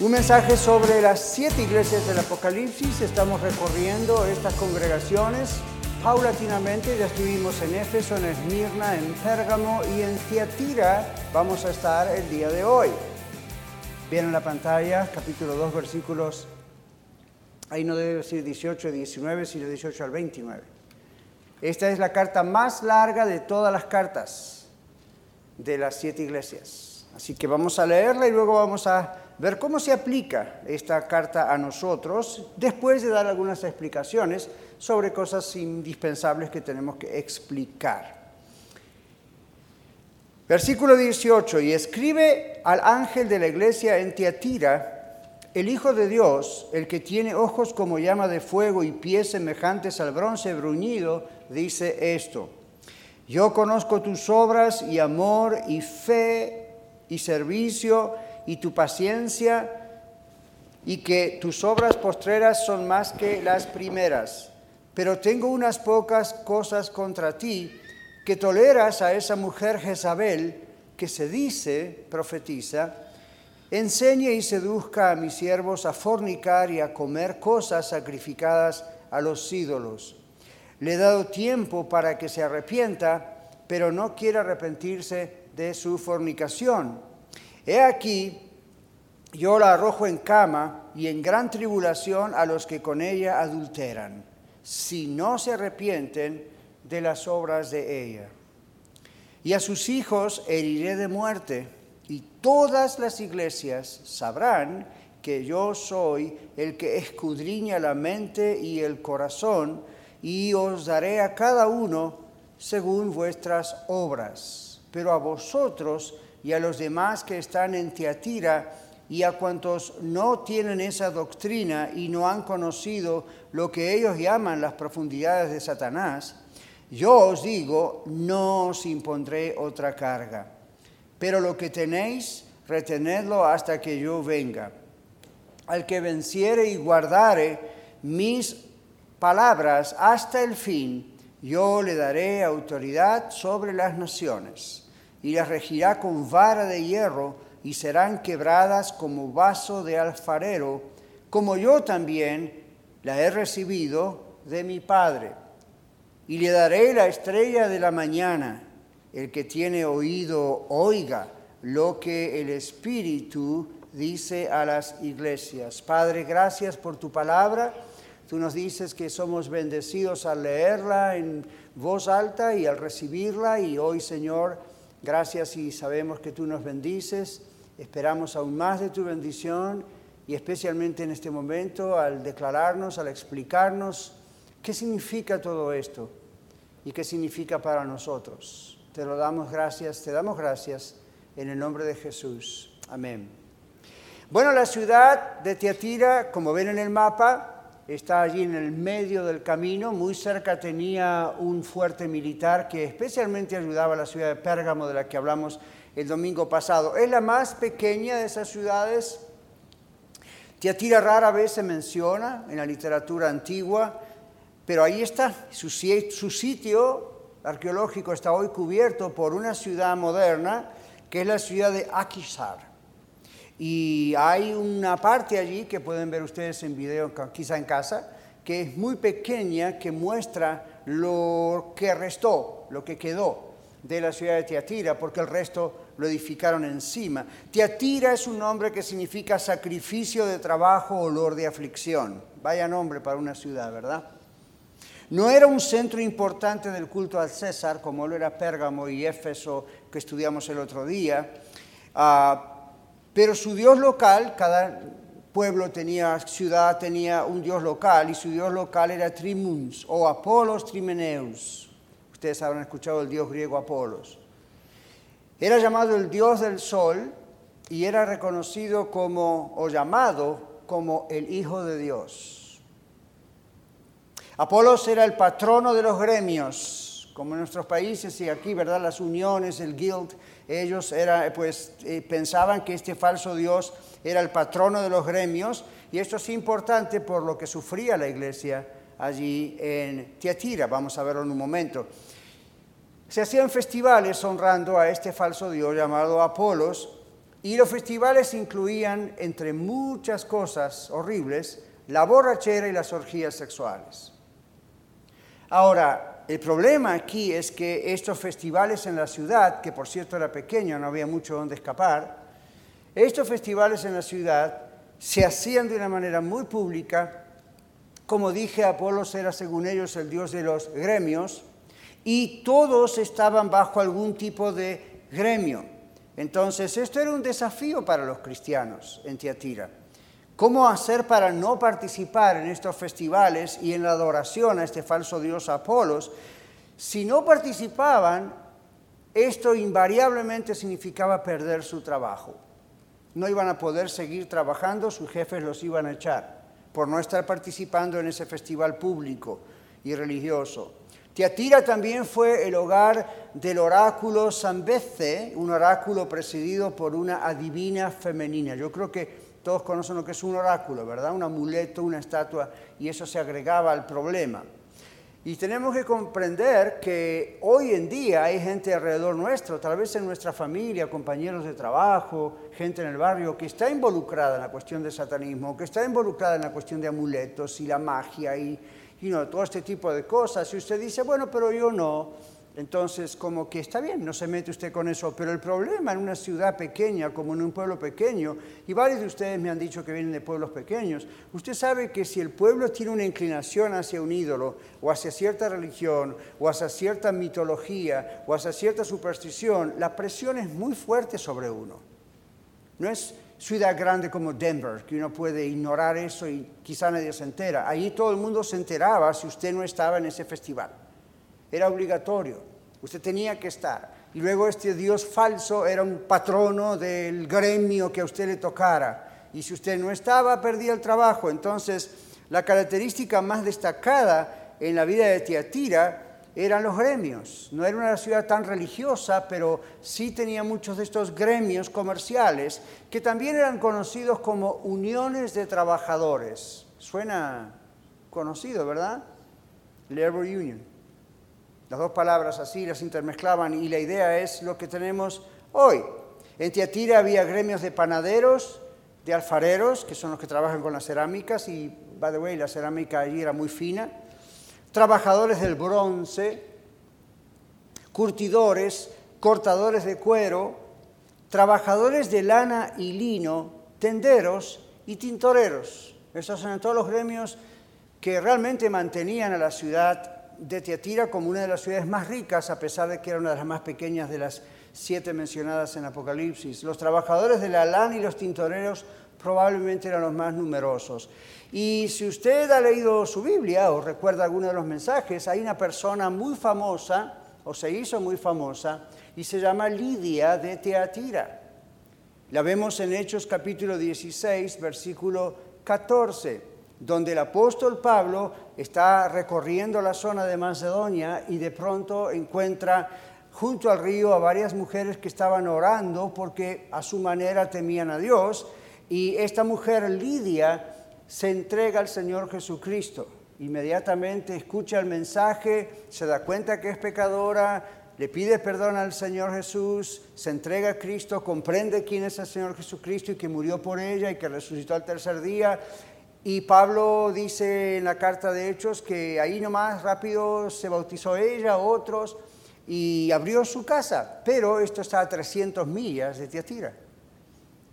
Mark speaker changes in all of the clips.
Speaker 1: un mensaje sobre las siete iglesias del Apocalipsis. Estamos recorriendo estas congregaciones paulatinamente. Ya estuvimos en Éfeso, en Esmirna, en Pérgamo y en Tiatira. Vamos a estar el día de hoy. Viene en la pantalla, capítulo 2, versículos, ahí no debe decir 18 y 19, sino 18 al 29. Esta es la carta más larga de todas las cartas de las siete iglesias. Así que vamos a leerla y luego vamos a ver cómo se aplica esta carta a nosotros, después de dar algunas explicaciones sobre cosas indispensables que tenemos que explicar. Versículo 18, y escribe al ángel de la iglesia en Tiatira, el Hijo de Dios, el que tiene ojos como llama de fuego y pies semejantes al bronce bruñido, dice esto. Yo conozco tus obras y amor y fe y servicio y tu paciencia y que tus obras postreras son más que las primeras. Pero tengo unas pocas cosas contra ti, que toleras a esa mujer Jezabel, que se dice, profetiza, enseñe y seduzca a mis siervos a fornicar y a comer cosas sacrificadas a los ídolos. Le he dado tiempo para que se arrepienta, pero no quiere arrepentirse de su fornicación. He aquí, yo la arrojo en cama y en gran tribulación a los que con ella adulteran, si no se arrepienten de las obras de ella. Y a sus hijos heriré de muerte, y todas las iglesias sabrán que yo soy el que escudriña la mente y el corazón, y os daré a cada uno según vuestras obras. Pero a vosotros y a los demás que están en Tiatira y a cuantos no tienen esa doctrina y no han conocido lo que ellos llaman las profundidades de Satanás, yo os digo, no os impondré otra carga. Pero lo que tenéis, retenedlo hasta que yo venga. Al que venciere y guardare mis palabras hasta el fin, yo le daré autoridad sobre las naciones y las regirá con vara de hierro y serán quebradas como vaso de alfarero, como yo también la he recibido de mi Padre. Y le daré la estrella de la mañana. El que tiene oído, oiga lo que el Espíritu dice a las iglesias. Padre, gracias por tu palabra. Tú nos dices que somos bendecidos al leerla en voz alta y al recibirla. Y hoy, Señor, Gracias y sabemos que tú nos bendices. Esperamos aún más de tu bendición y especialmente en este momento al declararnos, al explicarnos qué significa todo esto y qué significa para nosotros. Te lo damos gracias, te damos gracias en el nombre de Jesús. Amén. Bueno, la ciudad de Tiatira, como ven en el mapa, está allí en el medio del camino, muy cerca tenía un fuerte militar que especialmente ayudaba a la ciudad de Pérgamo de la que hablamos el domingo pasado. Es la más pequeña de esas ciudades. Tiatira rara vez se menciona en la literatura antigua, pero ahí está, su, sitio arqueológico está hoy cubierto por una ciudad moderna que es la ciudad de Akisar. Y hay una parte allí que pueden ver ustedes en video, quizá en casa, que es muy pequeña, que muestra lo que restó, lo que quedó de la ciudad de Tiatira, porque el resto lo edificaron encima. Tiatira es un nombre que significa sacrificio de trabajo, olor de aflicción. Vaya nombre para una ciudad, ¿verdad? No era un centro importante del culto al César, como lo era Pérgamo y Éfeso, que estudiamos el otro día. Uh, pero su dios local, cada pueblo tenía, ciudad tenía un dios local y su dios local era Trimuns o Apolos Trimeneus. Ustedes habrán escuchado el dios griego Apolos. Era llamado el dios del sol y era reconocido como o llamado como el Hijo de Dios. Apolos era el patrono de los gremios, como en nuestros países y aquí, ¿verdad? Las uniones, el guild, ellos era, pues, eh, pensaban que este falso Dios era el patrono de los gremios y esto es importante por lo que sufría la iglesia allí en Tiatira, vamos a verlo en un momento. Se hacían festivales honrando a este falso dios llamado Apolos y los festivales incluían, entre muchas cosas horribles, la borrachera y las orgías sexuales. Ahora, el problema aquí es que estos festivales en la ciudad, que por cierto era pequeño, no había mucho donde escapar, estos festivales en la ciudad se hacían de una manera muy pública. Como dije, Apolos era según ellos el dios de los gremios y todos estaban bajo algún tipo de gremio. Entonces, esto era un desafío para los cristianos en Tiatira. ¿Cómo hacer para no participar en estos festivales y en la adoración a este falso dios Apolos? Si no participaban, esto invariablemente significaba perder su trabajo no iban a poder seguir trabajando, sus jefes los iban a echar por no estar participando en ese festival público y religioso. Tiatira también fue el hogar del oráculo Zambeze, un oráculo presidido por una adivina femenina. Yo creo que todos conocen lo que es un oráculo, ¿verdad? Un amuleto, una estatua, y eso se agregaba al problema. Y tenemos que comprender que hoy en día hay gente alrededor nuestro, tal vez en nuestra familia, compañeros de trabajo, gente en el barrio, que está involucrada en la cuestión del satanismo, que está involucrada en la cuestión de amuletos y la magia y, todo este tipo de cosas. Y usted dice, bueno, pero yo no. Entonces, como que está bien, no se mete usted con eso, pero el problema en una ciudad pequeña, como en un pueblo pequeño, y varios de ustedes me han dicho que vienen de pueblos pequeños, usted sabe que si el pueblo tiene una inclinación hacia un ídolo, o hacia cierta religión, o hacia cierta mitología, o hacia cierta superstición, la presión es muy fuerte sobre uno. No es ciudad grande como Denver, que uno puede ignorar eso y quizá nadie se entera. Allí todo el mundo se enteraba si usted no estaba en ese festival era obligatorio, usted tenía que estar. Y luego este Dios falso era un patrono del gremio que a usted le tocara. Y si usted no estaba, perdía el trabajo. Entonces, la característica más destacada en la vida de Tiatira eran los gremios. No era una ciudad tan religiosa, pero sí tenía muchos de estos gremios comerciales que también eran conocidos como uniones de trabajadores. Suena conocido, ¿verdad? Labor Union. Las dos palabras así las intermezclaban y la idea es lo que tenemos hoy. En Tiatira había gremios de panaderos, de alfareros, que son los que trabajan con las cerámicas, y, by the way, la cerámica allí era muy fina, trabajadores del bronce, curtidores, cortadores de cuero, trabajadores de lana y lino, tenderos y tintoreros. Esos son todos los gremios que realmente mantenían a la ciudad de Tiatira como una de las ciudades más ricas, a pesar de que era una de las más pequeñas de las siete mencionadas en Apocalipsis. Los trabajadores de la lana y los tintoreros probablemente eran los más numerosos. Y si usted ha leído su Biblia o recuerda alguno de los mensajes, hay una persona muy famosa, o se hizo muy famosa, y se llama Lidia de Teatira. La vemos en Hechos capítulo 16, versículo 14 donde el apóstol Pablo está recorriendo la zona de Macedonia y de pronto encuentra junto al río a varias mujeres que estaban orando porque a su manera temían a Dios y esta mujer Lidia se entrega al Señor Jesucristo. Inmediatamente escucha el mensaje, se da cuenta que es pecadora, le pide perdón al Señor Jesús, se entrega a Cristo, comprende quién es el Señor Jesucristo y que murió por ella y que resucitó al tercer día y Pablo dice en la carta de Hechos que ahí nomás rápido se bautizó ella, otros, y abrió su casa, pero esto está a 300 millas de Tiatira.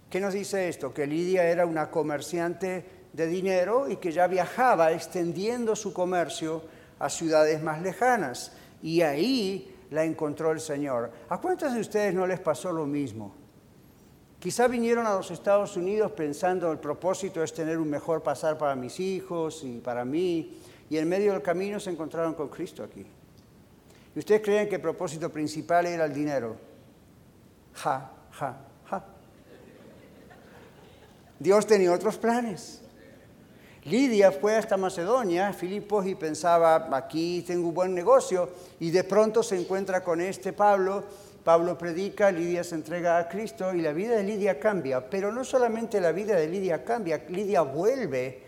Speaker 1: ¿Qué nos dice esto? Que Lidia era una comerciante de dinero y que ya viajaba extendiendo su comercio a ciudades más lejanas. Y ahí la encontró el Señor. ¿A cuántos de ustedes no les pasó lo mismo? Quizá vinieron a los Estados Unidos pensando el propósito es tener un mejor pasar para mis hijos y para mí, y en medio del camino se encontraron con Cristo aquí. ¿Y ustedes creen que el propósito principal era el dinero? Ja, ja, ja. Dios tenía otros planes. Lidia fue hasta Macedonia, Filipos, y pensaba, aquí tengo un buen negocio, y de pronto se encuentra con este Pablo. Pablo predica, Lidia se entrega a Cristo y la vida de Lidia cambia, pero no solamente la vida de Lidia cambia, Lidia vuelve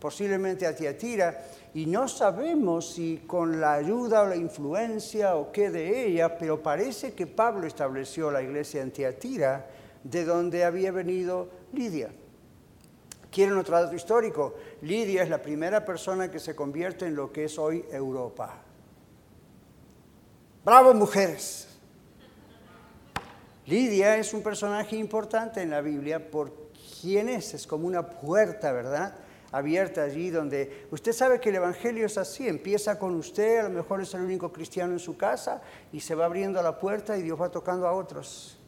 Speaker 1: posiblemente a Tiatira y no sabemos si con la ayuda o la influencia o qué de ella, pero parece que Pablo estableció la iglesia en Tiatira, de donde había venido Lidia. ¿Quieren otro dato histórico? Lidia es la primera persona que se convierte en lo que es hoy Europa. ¡Bravo, mujeres! Lidia es un personaje importante en la Biblia por quién es, es como una puerta, ¿verdad? abierta allí donde usted sabe que el Evangelio es así, empieza con usted, a lo mejor es el único cristiano en su casa y se va abriendo la puerta y Dios va tocando a otros.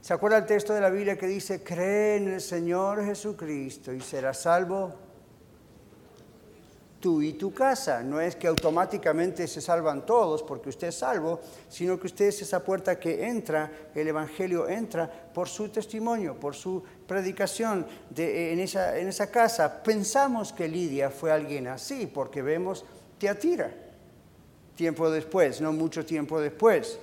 Speaker 1: ¿Se acuerda el texto de la Biblia que dice, cree en el Señor Jesucristo y serás salvo tú y tu casa. No es que automáticamente se salvan todos porque usted es salvo, sino que usted es esa puerta que entra, el Evangelio entra por su testimonio, por su predicación de, en, esa, en esa casa. Pensamos que Lidia fue alguien así porque vemos Teatira tiempo después, no mucho tiempo después.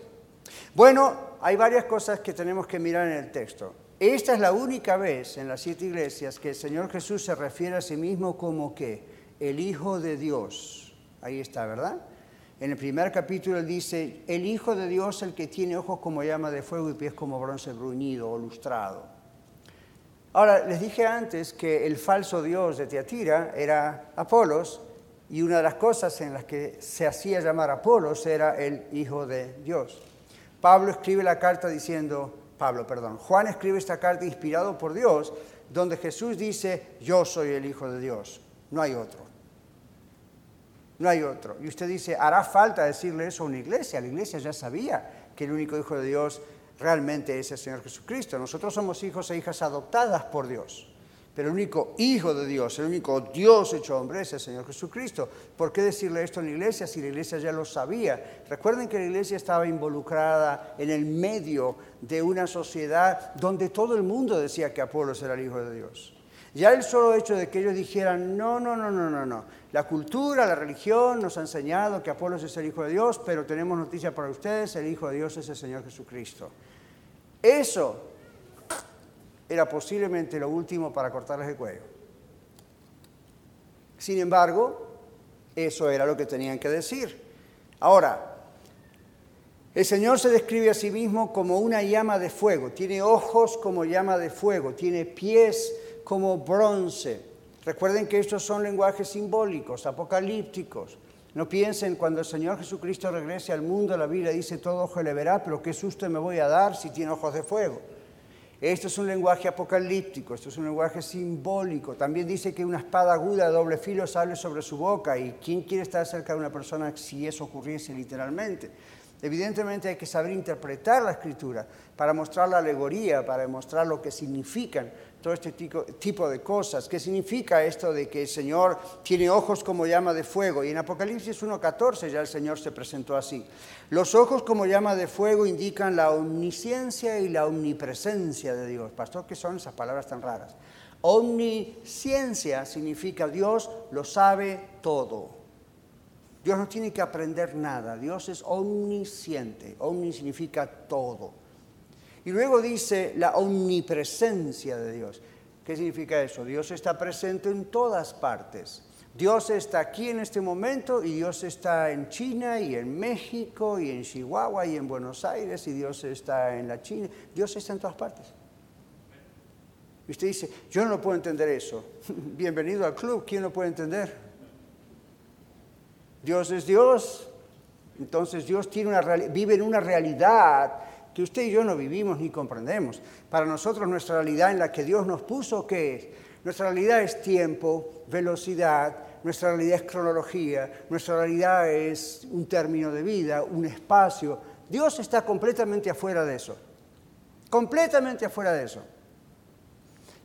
Speaker 1: Bueno, hay varias cosas que tenemos que mirar en el texto. Esta es la única vez en las siete iglesias que el Señor Jesús se refiere a sí mismo como que el Hijo de Dios. Ahí está, ¿verdad? En el primer capítulo dice, el Hijo de Dios, el que tiene ojos como llama de fuego y pies como bronce bruñido o lustrado. Ahora, les dije antes que el falso Dios de Teatira era Apolos, y una de las cosas en las que se hacía llamar Apolos era el Hijo de Dios. Pablo escribe la carta diciendo, Pablo, perdón, Juan escribe esta carta inspirado por Dios, donde Jesús dice, yo soy el Hijo de Dios, no hay otro. No hay otro. Y usted dice, hará falta decirle eso a una iglesia. La iglesia ya sabía que el único Hijo de Dios realmente es el Señor Jesucristo. Nosotros somos hijos e hijas adoptadas por Dios. Pero el único Hijo de Dios, el único Dios hecho hombre es el Señor Jesucristo. ¿Por qué decirle esto en la iglesia si la iglesia ya lo sabía? Recuerden que la iglesia estaba involucrada en el medio de una sociedad donde todo el mundo decía que Apolo era el Hijo de Dios. Ya el solo hecho de que ellos dijeran, no, no, no, no, no, no. La cultura, la religión nos ha enseñado que Apolo es el Hijo de Dios, pero tenemos noticia para ustedes, el Hijo de Dios es el Señor Jesucristo. Eso era posiblemente lo último para cortarles el cuello. Sin embargo, eso era lo que tenían que decir. Ahora, el Señor se describe a sí mismo como una llama de fuego, tiene ojos como llama de fuego, tiene pies como bronce. Recuerden que estos son lenguajes simbólicos, apocalípticos. No piensen cuando el Señor Jesucristo regrese al mundo, la Biblia dice todo ojo le verá, pero qué susto me voy a dar si tiene ojos de fuego. Esto es un lenguaje apocalíptico, esto es un lenguaje simbólico. También dice que una espada aguda de doble filo sale sobre su boca. ¿Y quién quiere estar cerca de una persona si eso ocurriese literalmente? Evidentemente hay que saber interpretar la escritura para mostrar la alegoría, para mostrar lo que significan todo este tipo de cosas. ¿Qué significa esto de que el Señor tiene ojos como llama de fuego? Y en Apocalipsis 1.14 ya el Señor se presentó así. Los ojos como llama de fuego indican la omnisciencia y la omnipresencia de Dios. Pastor, ¿qué son esas palabras tan raras? Omnisciencia significa Dios lo sabe todo. Dios no tiene que aprender nada. Dios es omnisciente. Omni significa todo. Y luego dice la omnipresencia de Dios. ¿Qué significa eso? Dios está presente en todas partes. Dios está aquí en este momento y Dios está en China y en México y en Chihuahua y en Buenos Aires y Dios está en la China. Dios está en todas partes. Y usted dice, yo no puedo entender eso. Bienvenido al club, ¿quién lo puede entender? Dios es Dios. Entonces Dios tiene una, vive en una realidad que usted y yo no vivimos ni comprendemos. Para nosotros nuestra realidad en la que Dios nos puso, ¿qué es? Nuestra realidad es tiempo, velocidad, nuestra realidad es cronología, nuestra realidad es un término de vida, un espacio. Dios está completamente afuera de eso, completamente afuera de eso.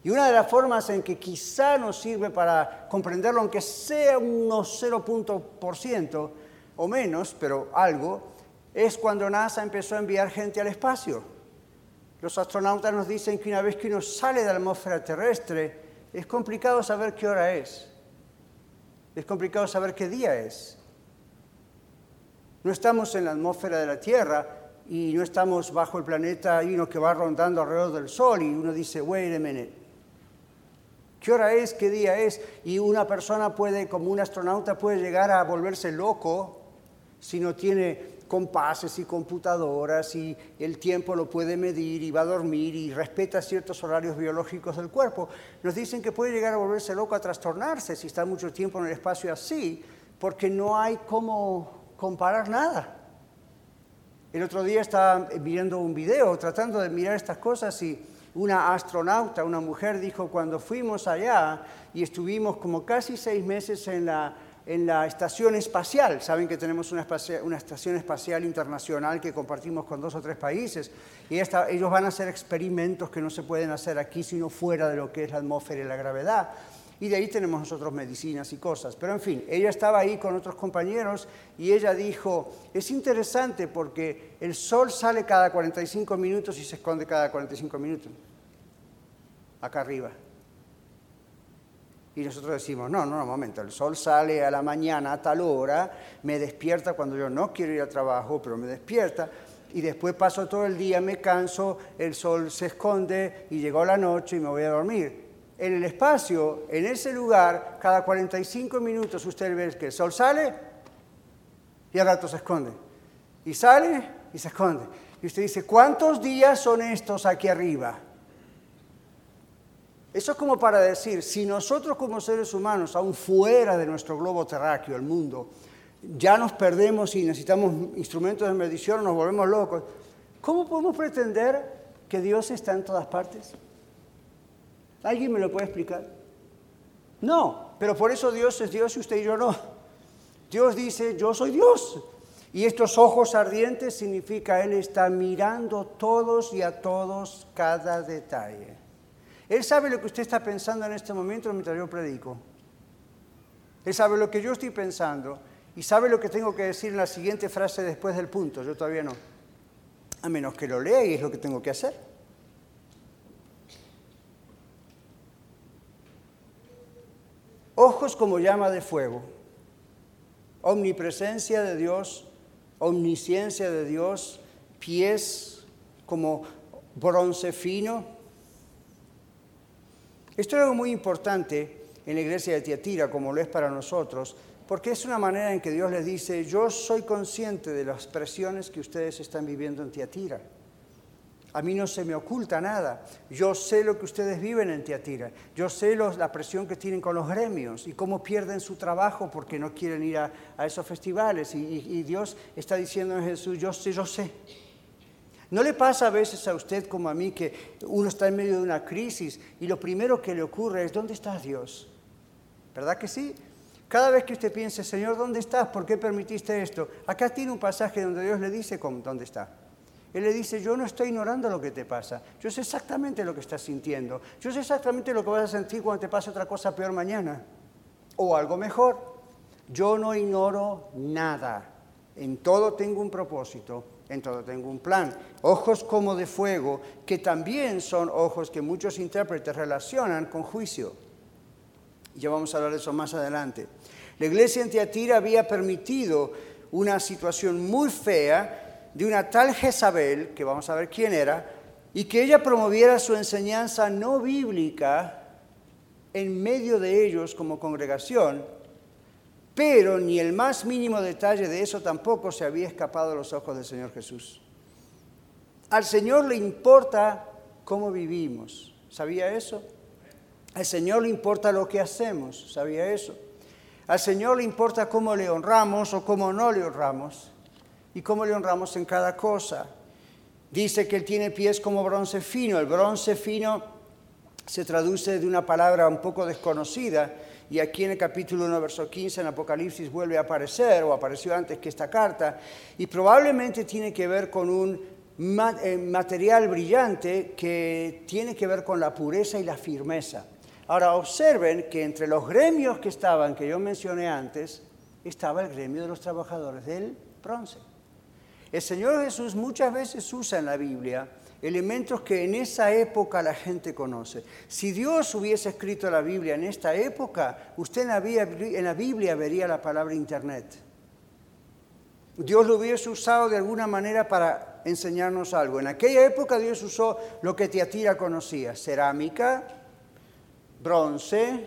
Speaker 1: Y una de las formas en que quizá nos sirve para comprenderlo, aunque sea unos 0.% o menos, pero algo, es cuando NASA empezó a enviar gente al espacio. Los astronautas nos dicen que una vez que uno sale de la atmósfera terrestre, es complicado saber qué hora es. Es complicado saber qué día es. No estamos en la atmósfera de la Tierra y no estamos bajo el planeta y uno que va rondando alrededor del Sol y uno dice, wait a minute, ¿qué hora es? ¿Qué día es? Y una persona puede, como un astronauta, puede llegar a volverse loco si no tiene compases y computadoras y el tiempo lo puede medir y va a dormir y respeta ciertos horarios biológicos del cuerpo. Nos dicen que puede llegar a volverse loco, a trastornarse si está mucho tiempo en el espacio así, porque no hay cómo comparar nada. El otro día estaba viendo un video tratando de mirar estas cosas y una astronauta, una mujer, dijo, cuando fuimos allá y estuvimos como casi seis meses en la en la estación espacial. Saben que tenemos una, estación espacial internacional que compartimos con dos o tres países y ellos van a hacer experimentos que no se pueden hacer aquí sino fuera de lo que es la atmósfera y la gravedad. Y de ahí tenemos nosotros medicinas y cosas. Pero en fin, ella estaba ahí con otros compañeros y ella dijo, es interesante porque el sol sale cada 45 minutos y se esconde cada 45 minutos. Acá arriba. Y nosotros decimos, no, no, no, momento, el sol sale a la mañana a tal hora, me despierta cuando yo no quiero ir al trabajo, pero me despierta, y después paso todo el día, me canso, el sol se esconde y llegó la noche y me voy a dormir. En el espacio, en ese lugar, cada 45 minutos usted ve que el sol sale y al rato se esconde. Y sale y se esconde. Y usted dice, ¿cuántos días son estos aquí arriba? Eso es como para decir, si nosotros como seres humanos, aún fuera de nuestro globo terráqueo, el mundo, ya nos perdemos y necesitamos instrumentos de medición, nos volvemos locos, ¿cómo podemos pretender que Dios está en todas partes? ¿Alguien me lo puede explicar? No, pero por eso Dios es Dios y usted y yo no. Dios dice, yo soy Dios. Y estos ojos ardientes significa Él está mirando todos y a todos cada detalle. Él sabe lo que usted está pensando en este momento mientras yo predico. Él sabe lo que yo estoy pensando y sabe lo que tengo que decir en la siguiente frase después del punto. Yo todavía no. A menos que lo lea y es lo que tengo que hacer. Ojos como llama de fuego. Omnipresencia de Dios, omnisciencia de Dios, pies como bronce fino esto es algo muy importante en la iglesia de Tiatira, como lo es para nosotros, porque es una manera en que Dios les dice, yo soy consciente de las presiones que ustedes están viviendo en Tiatira. A mí no se me oculta nada. Yo sé lo que ustedes viven en Tiatira. Yo sé la presión que tienen con los gremios y cómo pierden su trabajo porque no quieren ir a, esos festivales. Y, Dios está diciendo en Jesús, yo sé, yo sé. ¿No le pasa a veces a usted como a mí que uno está en medio de una crisis y lo primero que le ocurre es, ¿dónde está Dios? ¿Verdad que sí? Cada vez que usted piense, Señor, ¿dónde estás? ¿Por qué permitiste esto? Acá tiene un pasaje donde Dios le dice dónde está. Él le dice, yo no estoy ignorando lo que te pasa. Yo sé exactamente lo que estás sintiendo. Yo sé exactamente lo que vas a sentir cuando te pase otra cosa peor mañana. O algo mejor. Yo no ignoro nada. En todo tengo un propósito en todo tengo un plan. Ojos como de fuego, que también son ojos que muchos intérpretes relacionan con juicio. Ya vamos a hablar de eso más adelante. La iglesia en Tiatira había permitido una situación muy fea de una tal Jezabel, que vamos a ver quién era, y que ella promoviera su enseñanza no bíblica en medio de ellos como congregación, pero ni el más mínimo detalle de eso tampoco se había escapado a los ojos del Señor Jesús. Al Señor le importa cómo vivimos. ¿Sabía eso? Al Señor le importa lo que hacemos. ¿Sabía eso? Al Señor le importa cómo le honramos o cómo no le honramos y cómo le honramos en cada cosa. Dice que Él tiene pies como bronce fino. El bronce fino se traduce de una palabra un poco desconocida y aquí en el capítulo 1, verso 15, en Apocalipsis vuelve a aparecer, o apareció antes que esta carta, y probablemente tiene que ver con un eh, material brillante que tiene que ver con la pureza y la firmeza. Ahora observen que entre los gremios que estaban, que yo mencioné antes, estaba el gremio de los trabajadores del bronce. El Señor Jesús muchas veces usa en la Biblia elementos que en esa época la gente conoce. Si Dios hubiese escrito la Biblia en esta época, usted en la Biblia, vería la palabra Internet. Dios lo hubiese usado de alguna manera para enseñarnos algo. En aquella época Dios usó lo que Tiatira conocía, cerámica, bronce,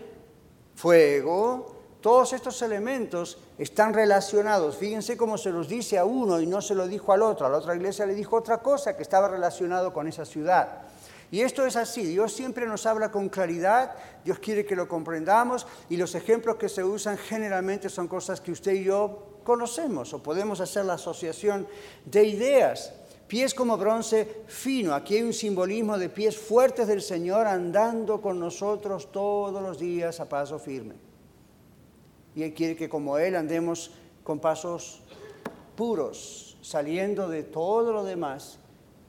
Speaker 1: fuego, todos estos elementos están relacionados. Fíjense cómo se los dice a uno y no se lo dijo al otro. A la otra iglesia le dijo otra cosa que estaba relacionado con esa ciudad. Y esto es así, Dios siempre nos habla con claridad, Dios quiere que lo comprendamos y los ejemplos que se usan generalmente son cosas que usted y yo conocemos o podemos hacer la asociación de ideas. Pies como bronce fino, aquí hay un simbolismo de pies fuertes del Señor andando con nosotros todos los días a paso firme y Él quiere que como Él andemos con pasos puros, saliendo de todo lo demás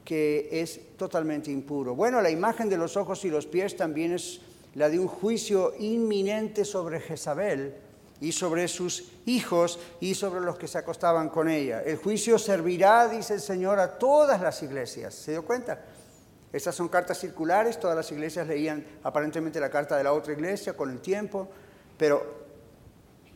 Speaker 1: que es totalmente impuro. Bueno, la imagen de los ojos y los pies también es la de un juicio inminente sobre Jezabel y sobre sus hijos y sobre los que se acostaban con ella. El juicio servirá, dice el Señor, a todas las iglesias. ¿Se dio cuenta? Estas son cartas circulares, todas las iglesias leían aparentemente la carta de la otra iglesia con el tiempo, pero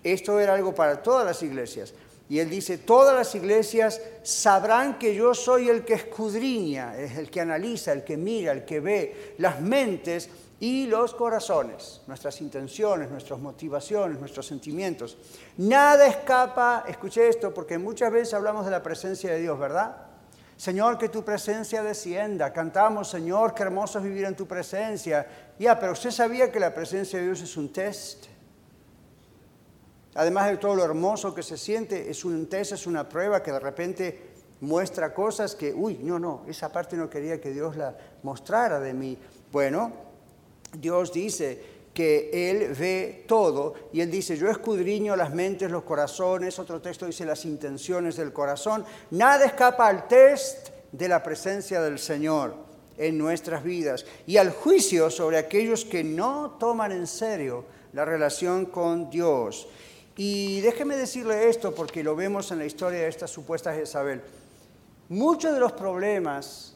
Speaker 1: esto era algo para todas las iglesias. Y él dice, todas las iglesias sabrán que yo soy el que escudriña, es el que analiza, el que mira, el que ve las mentes y los corazones, nuestras intenciones, nuestras motivaciones, nuestros sentimientos. Nada escapa, escuche esto, porque muchas veces hablamos de la presencia de Dios, ¿verdad? Señor, que tu presencia descienda. Cantamos, Señor, qué hermoso vivir en tu presencia. Ya, pero usted sabía que la presencia de Dios es un test además de todo lo hermoso que se siente, es un test, es una prueba que de repente muestra cosas que, uy, no, no, esa parte no quería que Dios la mostrara de mí. Bueno, Dios dice que Él ve todo y Él dice, yo escudriño las mentes, los corazones, otro texto dice las intenciones del corazón, nada escapa al test de la presencia del Señor en nuestras vidas y al juicio sobre aquellos que no toman en serio la relación con Dios. Y déjeme decirle esto porque lo vemos en la historia de esta supuesta Jezabel. Muchos de los problemas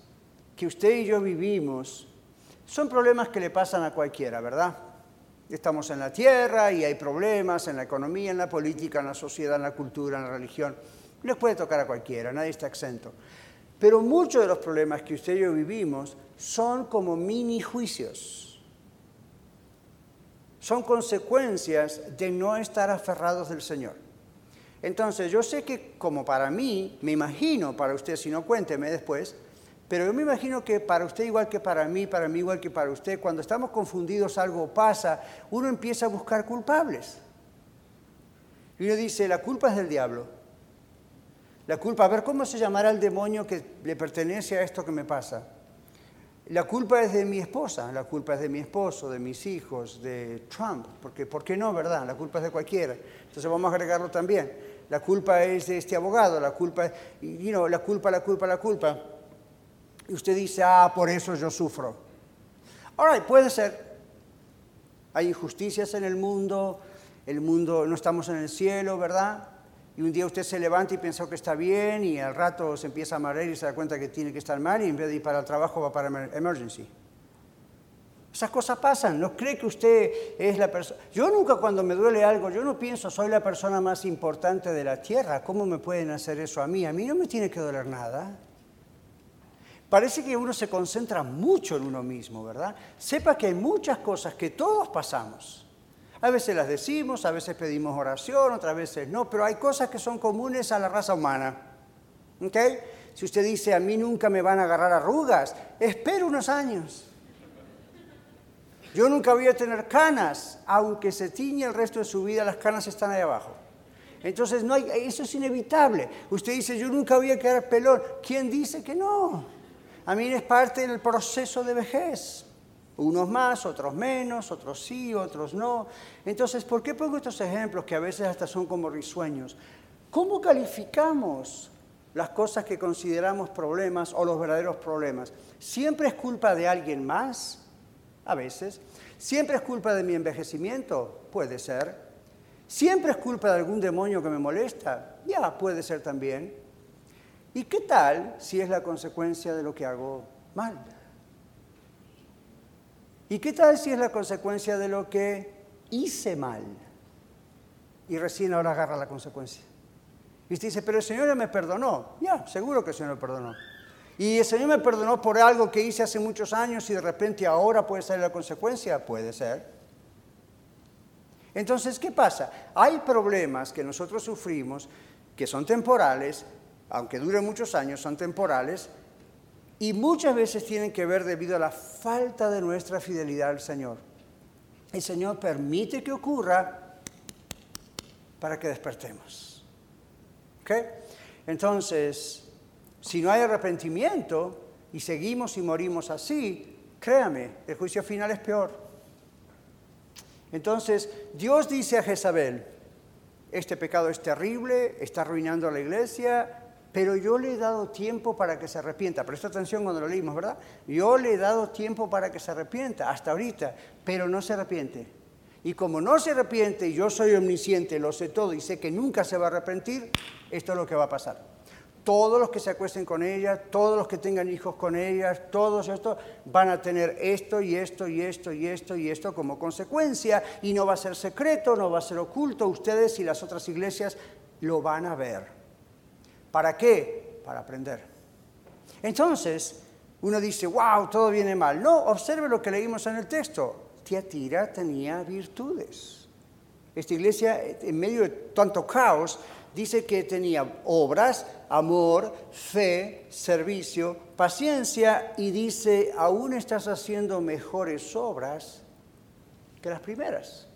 Speaker 1: que usted y yo vivimos son problemas que le pasan a cualquiera, ¿verdad? Estamos en la tierra y hay problemas en la economía, en la política, en la sociedad, en la cultura, en la religión. Les puede tocar a cualquiera, nadie está exento. Pero muchos de los problemas que usted y yo vivimos son como mini juicios son consecuencias de no estar aferrados del Señor. Entonces, yo sé que como para mí, me imagino, para usted, si no cuénteme después, pero yo me imagino que para usted igual que para mí, para mí igual que para usted, cuando estamos confundidos algo pasa, uno empieza a buscar culpables. Y uno dice, la culpa es del diablo. La culpa, a ver cómo se llamará el demonio que le pertenece a esto que me pasa. La culpa es de mi esposa, la culpa es de mi esposo, de mis hijos, de Trump, porque ¿por qué no, verdad? La culpa es de cualquiera. Entonces vamos a agregarlo también. La culpa es de este abogado, la culpa you la culpa, la culpa, la culpa. Y usted dice, ah, por eso yo sufro. Ahora, puede ser. Hay injusticias en el mundo, el mundo, no estamos en el cielo, ¿verdad? Y un día usted se levanta y piensa que está bien y al rato se empieza a marear y se da cuenta que tiene que estar mal y en vez de ir para el trabajo va para emergency. Esas cosas pasan, no cree que usted es la persona... Yo nunca cuando me duele algo, yo no pienso, soy la persona más importante de la tierra, ¿cómo me pueden hacer eso a mí? A mí no me tiene que doler nada. Parece que uno se concentra mucho en uno mismo, ¿verdad? Sepa que hay muchas cosas que todos pasamos a veces las decimos, a veces pedimos oración, otras veces no, pero hay cosas que son comunes a la raza humana. ¿Ok? Si usted dice, a mí nunca me van a agarrar arrugas, espero unos años. Yo nunca voy a tener canas, aunque se tiñe el resto de su vida, las canas están ahí abajo. Entonces, no hay, eso es inevitable. Usted dice, yo nunca voy a quedar pelón. ¿Quién dice que no? A mí es parte del proceso de vejez. Unos más, otros menos, otros sí, otros no. Entonces, ¿por qué pongo estos ejemplos que a veces hasta son como risueños? ¿Cómo calificamos las cosas que consideramos problemas o los verdaderos problemas? ¿Siempre es culpa de alguien más? A veces. ¿Siempre es culpa de mi envejecimiento? Puede ser. ¿Siempre es culpa de algún demonio que me molesta? Ya, puede ser también. ¿Y qué tal si es la consecuencia de lo que hago mal. ¿Y qué tal si es la consecuencia de lo que hice mal? Y recién ahora agarra la consecuencia. Y usted dice, pero el Señor ya me perdonó. Ya, seguro que el Señor me perdonó. Y el Señor me perdonó por algo que hice hace muchos años y de repente ahora puede ser la consecuencia. Puede ser. Entonces, ¿qué pasa? Hay problemas que nosotros sufrimos que son temporales, aunque duren muchos años, son temporales, y muchas veces tienen que ver debido a la falta de nuestra fidelidad al Señor. El Señor permite que ocurra para que despertemos. ¿Ok? Entonces, si no hay arrepentimiento y seguimos y morimos así, créame, el juicio final es peor. Entonces, Dios dice a Jezabel, este pecado es terrible, está arruinando a la iglesia, pero yo le he dado tiempo para que se arrepienta. Presta atención cuando lo leímos, ¿verdad? Yo le he dado tiempo para que se arrepienta, hasta ahorita, pero no se arrepiente. Y como no se arrepiente, y yo soy omnisciente, lo sé todo y sé que nunca se va a arrepentir, esto es lo que va a pasar. Todos los que se acuesten con ella, todos los que tengan hijos con ellas, todos estos van a tener esto y esto y esto y esto y esto como consecuencia y no va a ser secreto, no va a ser oculto. Ustedes y las otras iglesias lo van a ver. ¿Para qué? Para aprender. Entonces, uno dice, wow, todo viene mal. No, observe lo que leímos en el texto. Tiatira tenía virtudes. Esta iglesia, en medio de tanto caos, dice que tenía obras, amor, fe, servicio, paciencia y dice, aún estás haciendo mejores obras que las primeras.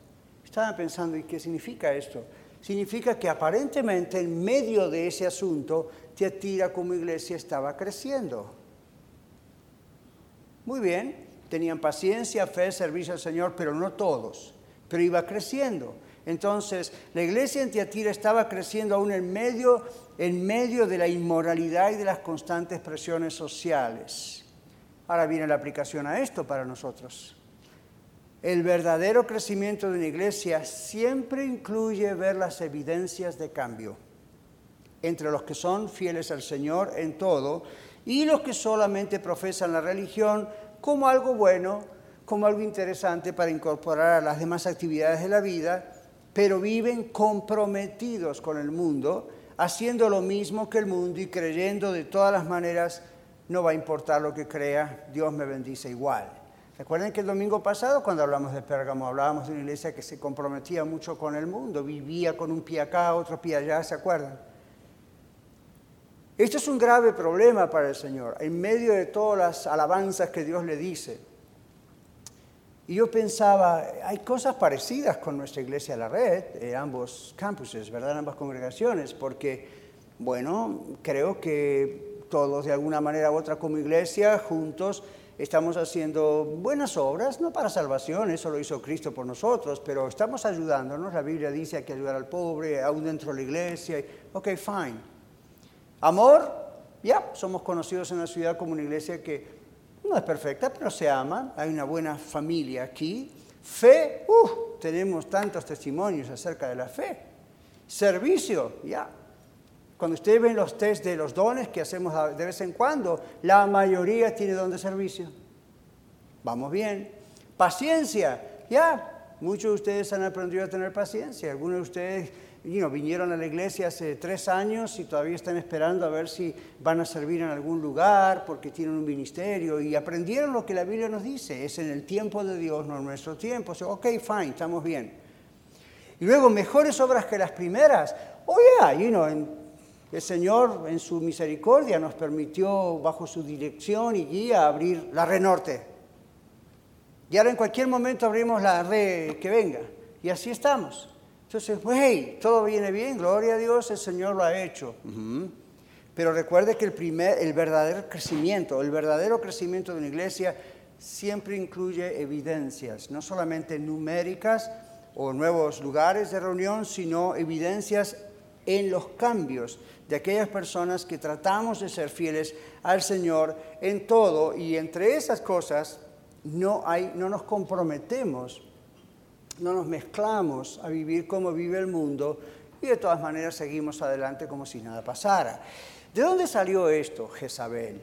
Speaker 1: Estaban pensando, ¿y qué significa esto? Significa que aparentemente en medio de ese asunto, Tiatira como iglesia estaba creciendo. Muy bien, tenían paciencia, fe, servicio al Señor, pero no todos, pero iba creciendo. Entonces, la iglesia en Tiatira estaba creciendo aún en medio, en medio de la inmoralidad y de las constantes presiones sociales. Ahora viene la aplicación a esto para nosotros. El verdadero crecimiento de una iglesia siempre incluye ver las evidencias de cambio entre los que son fieles al Señor en todo y los que solamente profesan la religión como algo bueno, como algo interesante para incorporar a las demás actividades de la vida pero viven comprometidos con el mundo, haciendo lo mismo que el mundo y creyendo de todas las maneras, no va a importar lo que crea, Dios me bendice igual. Recuerden que el domingo pasado, cuando hablamos de Pérgamo, hablábamos de una iglesia que se comprometía mucho con el mundo, vivía con un pie acá, otro pie allá, ¿se acuerdan? Esto es un grave problema para el Señor, en medio de todas las alabanzas que Dios le dice. Y yo pensaba, hay cosas parecidas con nuestra iglesia La Red, en ambos campuses, ¿verdad? Ambas congregaciones, porque, bueno, creo que todos de alguna manera u otra como iglesia, juntos, estamos haciendo buenas obras, no para salvación, eso lo hizo Cristo por nosotros, pero estamos ayudándonos. La Biblia dice hay que ayudar al pobre, aún dentro de la iglesia. Ok, fine. Amor, ya, somos conocidos en la ciudad como una iglesia que no es perfecta, pero se aman, hay una buena familia aquí. Fe, uh, tenemos tantos testimonios acerca de la fe. Servicio, ya. Cuando ustedes ven los test de los dones que hacemos de vez en cuando, la mayoría tiene don de servicio. Vamos bien. Paciencia, ya. Muchos de ustedes han aprendido a tener paciencia. Algunos de ustedes vinieron a la iglesia hace tres años y todavía están esperando a ver si van a servir en algún lugar porque tienen un ministerio y aprendieron lo que la Biblia nos dice, es en el tiempo de Dios, no en nuestro tiempo. ok, fine, estamos bien. Y luego, mejores obras que las primeras. Oh, yeah, you know, el Señor en su misericordia nos permitió, bajo su dirección y guía, abrir la red norte. Y ahora en cualquier momento abrimos la red que venga. Y así estamos. Entonces, hey, todo viene bien, gloria a Dios, el Señor lo ha hecho. Pero recuerde que el, primer, el verdadero crecimiento, el verdadero crecimiento de una iglesia siempre incluye evidencias, no solamente numéricas o nuevos lugares de reunión, sino evidencias en los cambios de aquellas personas que tratamos de ser fieles al Señor en todo y entre esas cosas no, hay, no nos comprometemos no nos mezclamos a vivir como vive el mundo y de todas maneras seguimos adelante como si nada pasara. ¿De dónde salió esto, Jezabel?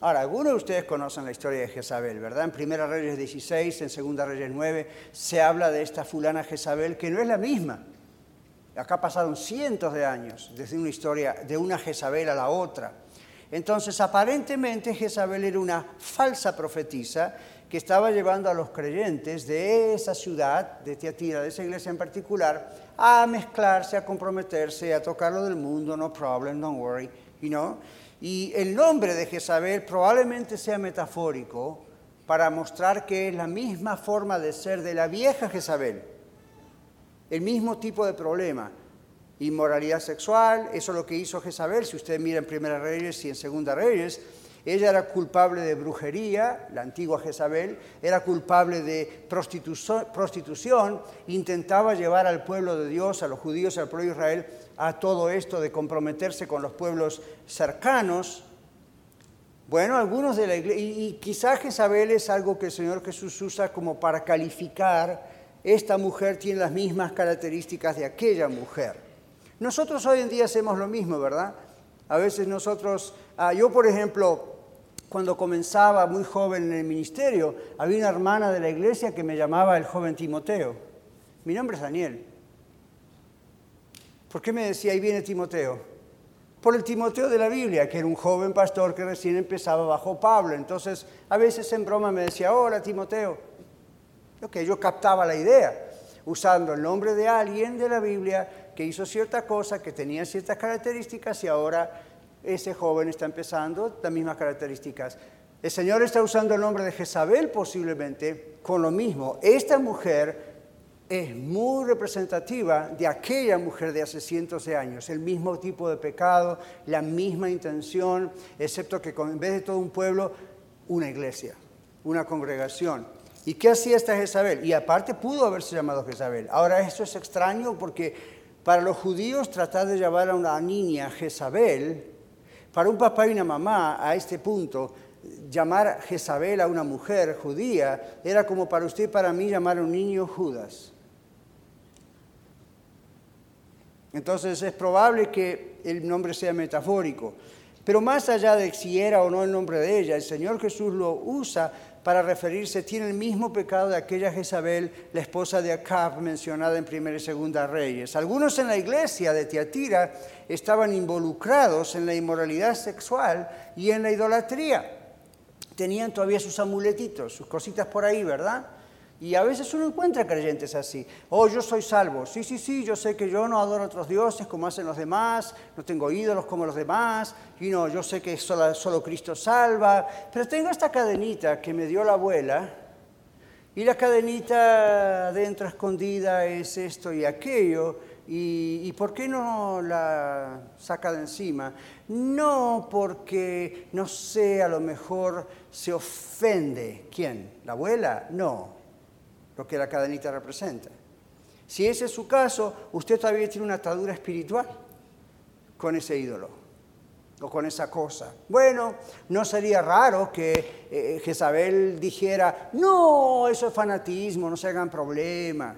Speaker 1: Ahora, algunos de ustedes conocen la historia de Jezabel, ¿verdad? En Primera Reyes 16, en Segunda Reyes 9, se habla de esta fulana Jezabel, que no es la misma. Acá pasaron cientos de años desde una historia de una Jezabel a la otra. Entonces, aparentemente Jezabel era una falsa profetisa que estaba llevando a los creyentes de esa ciudad, de Tiatira, de esa iglesia en particular, a mezclarse, a comprometerse, a tocar lo del mundo, no problem, don't worry, you know. Y el nombre de Jezabel probablemente sea metafórico para mostrar que es la misma forma de ser de la vieja Jezabel, el mismo tipo de problema. Inmoralidad sexual, eso es lo que hizo Jezabel, si usted mira en Primera Reyes y en Segunda Reyes, ella era culpable de brujería, la antigua Jezabel, era culpable de prostitución, intentaba llevar al pueblo de Dios, a los judíos, al pueblo de Israel, a todo esto de comprometerse con los pueblos cercanos. Bueno, algunos de la iglesia, y, y quizás Jezabel es algo que el Señor Jesús usa como para calificar, esta mujer tiene las mismas características de aquella mujer. Nosotros hoy en día hacemos lo mismo, ¿verdad? A veces nosotros, ah, yo por ejemplo, cuando comenzaba muy joven en el ministerio, había una hermana de la iglesia que me llamaba el joven Timoteo. Mi nombre es Daniel. ¿Por qué me decía ahí viene Timoteo? Por el Timoteo de la Biblia, que era un joven pastor que recién empezaba bajo Pablo. Entonces, a veces en broma me decía, hola Timoteo. Ok, yo captaba la idea, usando el nombre de alguien de la Biblia que hizo cierta cosa, que tenía ciertas características y ahora ese joven está empezando las mismas características. El Señor está usando el nombre de Jezabel posiblemente con lo mismo. Esta mujer es muy representativa de aquella mujer de hace cientos de años, el mismo tipo de pecado, la misma intención, excepto que en vez de todo un pueblo, una iglesia, una congregación. ¿Y qué hacía esta Jezabel? Y aparte pudo haberse llamado Jezabel. Ahora eso es extraño porque para los judíos tratar de llamar a una niña Jezabel para un papá y una mamá a este punto, llamar Jezabel a una mujer judía era como para usted y para mí llamar a un niño Judas. Entonces es probable que el nombre sea metafórico. Pero más allá de si era o no el nombre de ella, el Señor Jesús lo usa para referirse, tiene el mismo pecado de aquella Jezabel, la esposa de Acab, mencionada en Primera y Segunda Reyes. Algunos en la iglesia de Tiatira estaban involucrados en la inmoralidad sexual y en la idolatría. Tenían todavía sus amuletitos, sus cositas por ahí, ¿verdad? Y a veces uno encuentra creyentes así. Oh, yo soy salvo. Sí, sí, sí, yo sé que yo no adoro a otros dioses como hacen los demás, no tengo ídolos como los demás, y no, yo sé que solo, solo Cristo salva, pero tengo esta cadenita que me dio la abuela, y la cadenita dentro escondida es esto y aquello, y, y, ¿por qué no la saca de encima? No porque, no sé, a lo mejor se ofende. ¿Quién? ¿La abuela? No lo que la cadenita representa. Si ese es su caso, usted todavía tiene una atadura espiritual con ese ídolo o con esa cosa. Bueno, no sería raro que eh, Jezabel dijera, no, eso es fanatismo, no se hagan problema.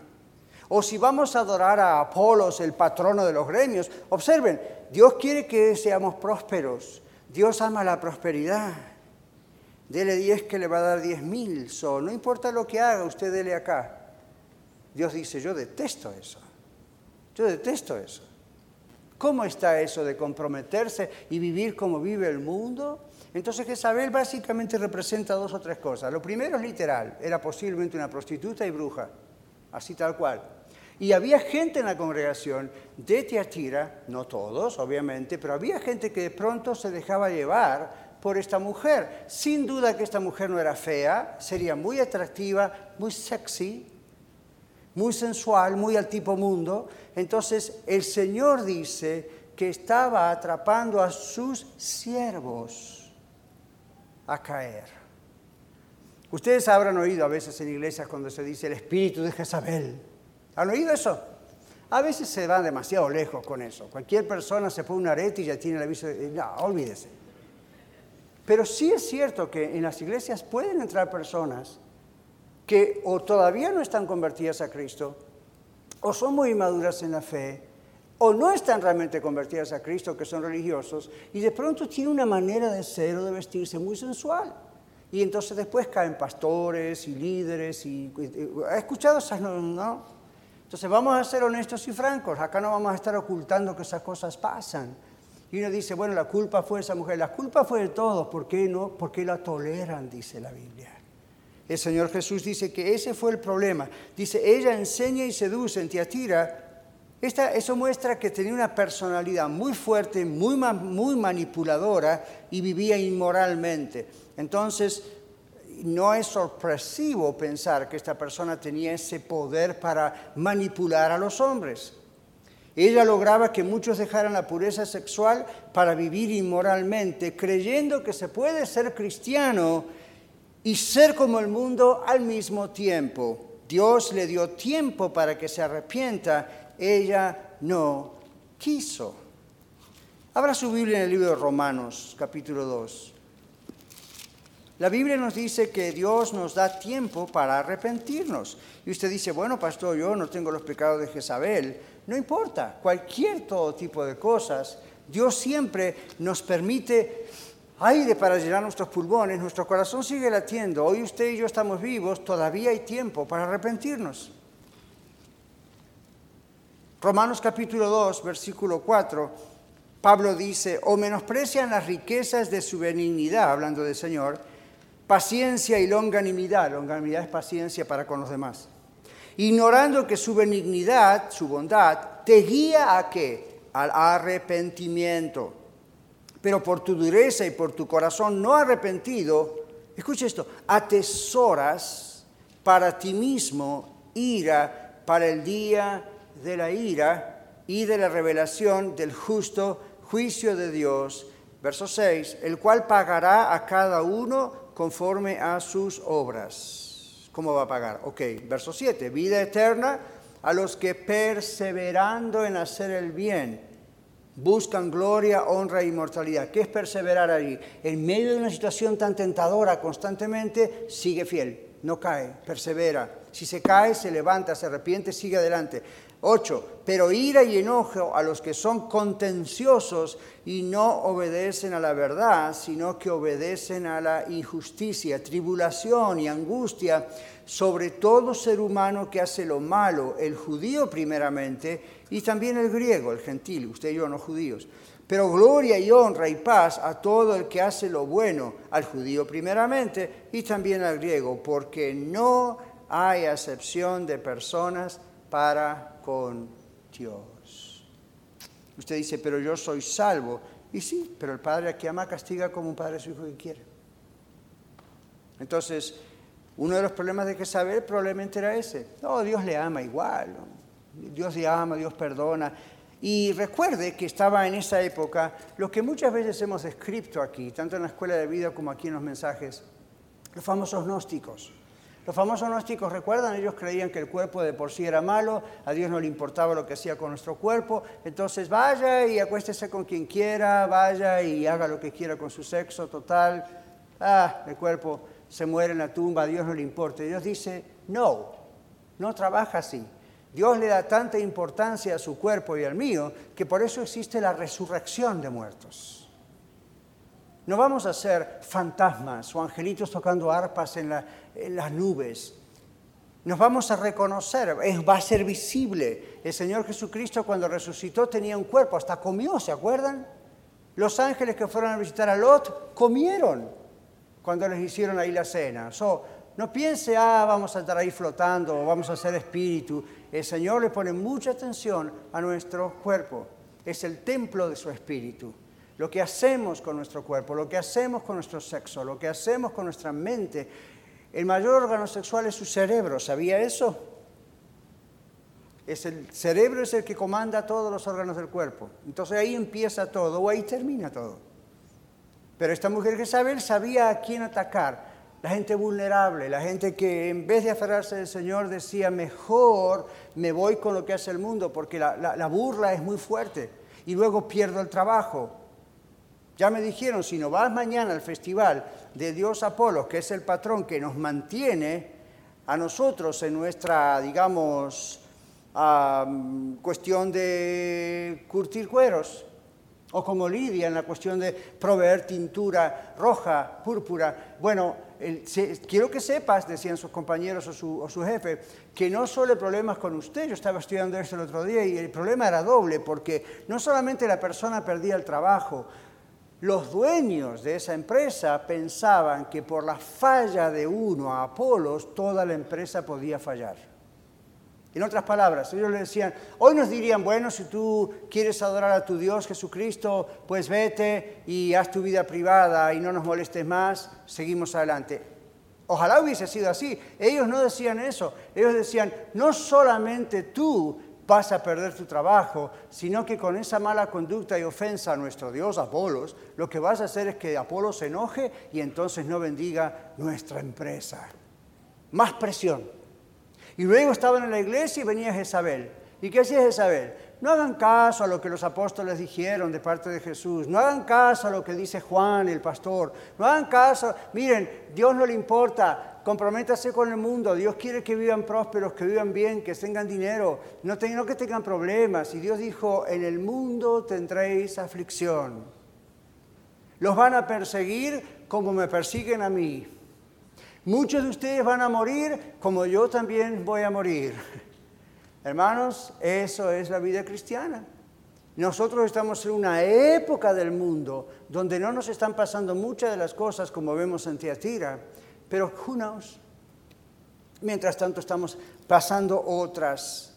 Speaker 1: O si vamos a adorar a Apolos, el patrono de los gremios, observen, Dios quiere que seamos prósperos, Dios ama la prosperidad. Dele 10 que le va a dar 10 mil. So, no importa lo que haga, usted dele acá. Dios dice, yo detesto eso. Yo detesto eso. ¿Cómo está eso de comprometerse y vivir como vive el mundo? Entonces Jezabel básicamente representa dos o tres cosas. Lo primero es literal, era posiblemente una prostituta y bruja, así tal cual. Y había gente en la congregación de Teatira, no todos obviamente, pero había gente que de pronto se dejaba llevar por esta mujer. Sin duda que esta mujer no era fea, sería muy atractiva, muy sexy, muy sensual, muy al tipo mundo. Entonces el Señor dice que estaba atrapando a sus siervos a caer. Ustedes habrán oído a veces en iglesias cuando se dice el espíritu de Jezabel. ¿Han oído eso? A veces se van demasiado lejos con eso. Cualquier persona se pone un arete y ya tiene el aviso de... No, olvídese. Pero sí es cierto que en las iglesias pueden entrar personas que o todavía no están convertidas a Cristo, o son muy maduras en la fe, o no están realmente convertidas a Cristo, que son religiosos, y de pronto tienen una manera de ser o de vestirse muy sensual. Y entonces después caen pastores y líderes y... ¿Ha escuchado esas no? Entonces vamos a ser honestos y francos, acá no vamos a estar ocultando que esas cosas pasan. Y uno dice, bueno, la culpa fue de esa mujer, la culpa fue de todos, ¿por qué no? Porque la toleran, dice la Biblia. El Señor Jesús dice que ese fue el problema. Dice, ella enseña y seduce en Tiatira eso muestra que tenía una personalidad muy fuerte, muy, muy manipuladora y vivía inmoralmente. Entonces, no es sorpresivo pensar que esta persona tenía ese poder para manipular a los hombres. Ella lograba que muchos dejaran la pureza sexual para vivir inmoralmente, creyendo que se puede ser cristiano y ser como el mundo al mismo tiempo. Dios le dio tiempo para que se arrepienta ella no quiso. Abra su Biblia en el libro de Romanos, capítulo 2. La Biblia nos dice que Dios nos da tiempo para arrepentirnos. Y usted dice, bueno, pastor, yo no tengo los pecados de Jezabel. No importa, cualquier todo tipo de cosas, Dios siempre nos permite aire para llenar nuestros pulmones, nuestro corazón sigue latiendo. Hoy usted y yo estamos vivos, todavía hay tiempo para arrepentirnos. Romanos capítulo 2, versículo 4, Pablo dice, o menosprecian las riquezas de su benignidad, hablando del Señor, paciencia y longanimidad, longanimidad es paciencia para con los demás, ignorando que su benignidad, su bondad, te guía a qué? Al arrepentimiento. Pero por tu dureza y por tu corazón no arrepentido, escucha esto, atesoras para ti mismo ira para el día de la ira y de la revelación del justo juicio de Dios. Verso 6, el cual pagará a cada uno conforme a sus obras. ¿Cómo va a pagar? Ok, verso 7, vida eterna a los que perseverando en hacer el bien buscan gloria, honra e inmortalidad. ¿Qué es perseverar allí? En medio de una situación tan tentadora constantemente, sigue fiel, no cae, persevera. Si se cae, se levanta, se arrepiente, sigue adelante. 8. Pero ira y enojo a los que son contenciosos y no obedecen a la verdad, sino que obedecen a la injusticia, tribulación y angustia sobre todo ser humano que hace lo malo, el judío primeramente y también el griego, el gentil, usted y yo no judíos. Pero gloria y honra y paz a todo el que hace lo bueno, al judío primeramente y también al griego, porque no hay acepción de personas para con Dios. Usted dice, pero yo soy salvo. Y sí, pero el Padre que ama castiga como un padre a su hijo que quiere. Entonces, uno de los problemas de que saber probablemente era ese. No, Dios le ama igual. Dios le ama, Dios perdona. Y recuerde que estaba en esa época lo que muchas veces hemos escrito aquí, tanto en la escuela de vida como aquí en los mensajes, los famosos gnósticos. Los famosos gnósticos, ¿recuerdan? Ellos creían que el cuerpo de por sí era malo, a Dios no le importaba lo que hacía con nuestro cuerpo, entonces vaya y acuéstese con quien quiera, vaya y haga lo que quiera con su sexo total. Ah, el cuerpo se muere en la tumba, a Dios no le importa. Dios dice, no, no trabaja así. Dios le da tanta importancia a su cuerpo y al mío que por eso existe la resurrección de muertos. No vamos a ser fantasmas o angelitos tocando arpas en, las nubes. Nos vamos a reconocer, va a ser visible. El Señor Jesucristo cuando resucitó tenía un cuerpo, hasta comió, ¿se acuerdan? Los ángeles que fueron a visitar a Lot comieron cuando les hicieron ahí la cena. no piense, ah, vamos a estar ahí flotando, vamos a ser espíritu. El Señor le pone mucha atención a nuestro cuerpo. Es el templo de su espíritu lo que hacemos con nuestro cuerpo, lo que hacemos con nuestro sexo, lo que hacemos con nuestra mente. El mayor órgano sexual es su cerebro, ¿sabía eso? Es el cerebro es el que comanda todos los órganos del cuerpo. Entonces ahí empieza todo o ahí termina todo. Pero esta mujer Jezabel sabía a quién atacar. La gente vulnerable, la gente que en vez de aferrarse del Señor decía, mejor me voy con lo que hace el mundo porque la, la burla es muy fuerte y luego pierdo el trabajo ya me dijeron, si no vas mañana al festival de Dios Apolo, que es el patrón que nos mantiene a nosotros en nuestra, digamos, cuestión de curtir cueros, o como Lidia en la cuestión de proveer tintura roja, púrpura. Bueno, quiero que sepas, decían sus compañeros o su, o su, jefe, que no solo hay problemas con usted, yo estaba estudiando esto el otro día y el problema era doble, porque no solamente la persona perdía el trabajo, los dueños de esa empresa pensaban que por la falla de uno a Apolos, toda la empresa podía fallar. En otras palabras, ellos le decían, hoy nos dirían, bueno, si tú quieres adorar a tu Dios Jesucristo, pues vete y haz tu vida privada y no nos molestes más, seguimos adelante. Ojalá hubiese sido así. Ellos no decían eso. Ellos decían, no solamente tú vas a perder tu trabajo, sino que con esa mala conducta y ofensa a nuestro Dios Apolos, lo que vas a hacer es que Apolo se enoje y entonces no bendiga nuestra empresa. Más presión. Y luego estaban en la iglesia y venía Jezabel. ¿Y qué hacía Jezabel? No hagan caso a lo que los apóstoles dijeron de parte de Jesús. No hagan caso a lo que dice Juan, el pastor. No hagan caso. Miren, Dios no le importa. Comprométase con el mundo. Dios quiere que vivan prósperos, que vivan bien, que tengan dinero, no, no que tengan problemas. Y Dios dijo, en el mundo tendréis aflicción. Los van a perseguir como me persiguen a mí. Muchos de ustedes van a morir como yo también voy a morir. Hermanos, eso es la vida cristiana. Nosotros estamos en una época del mundo donde no nos están pasando muchas de las cosas como vemos en Teatira, pero who? Mientras tanto estamos pasando otras.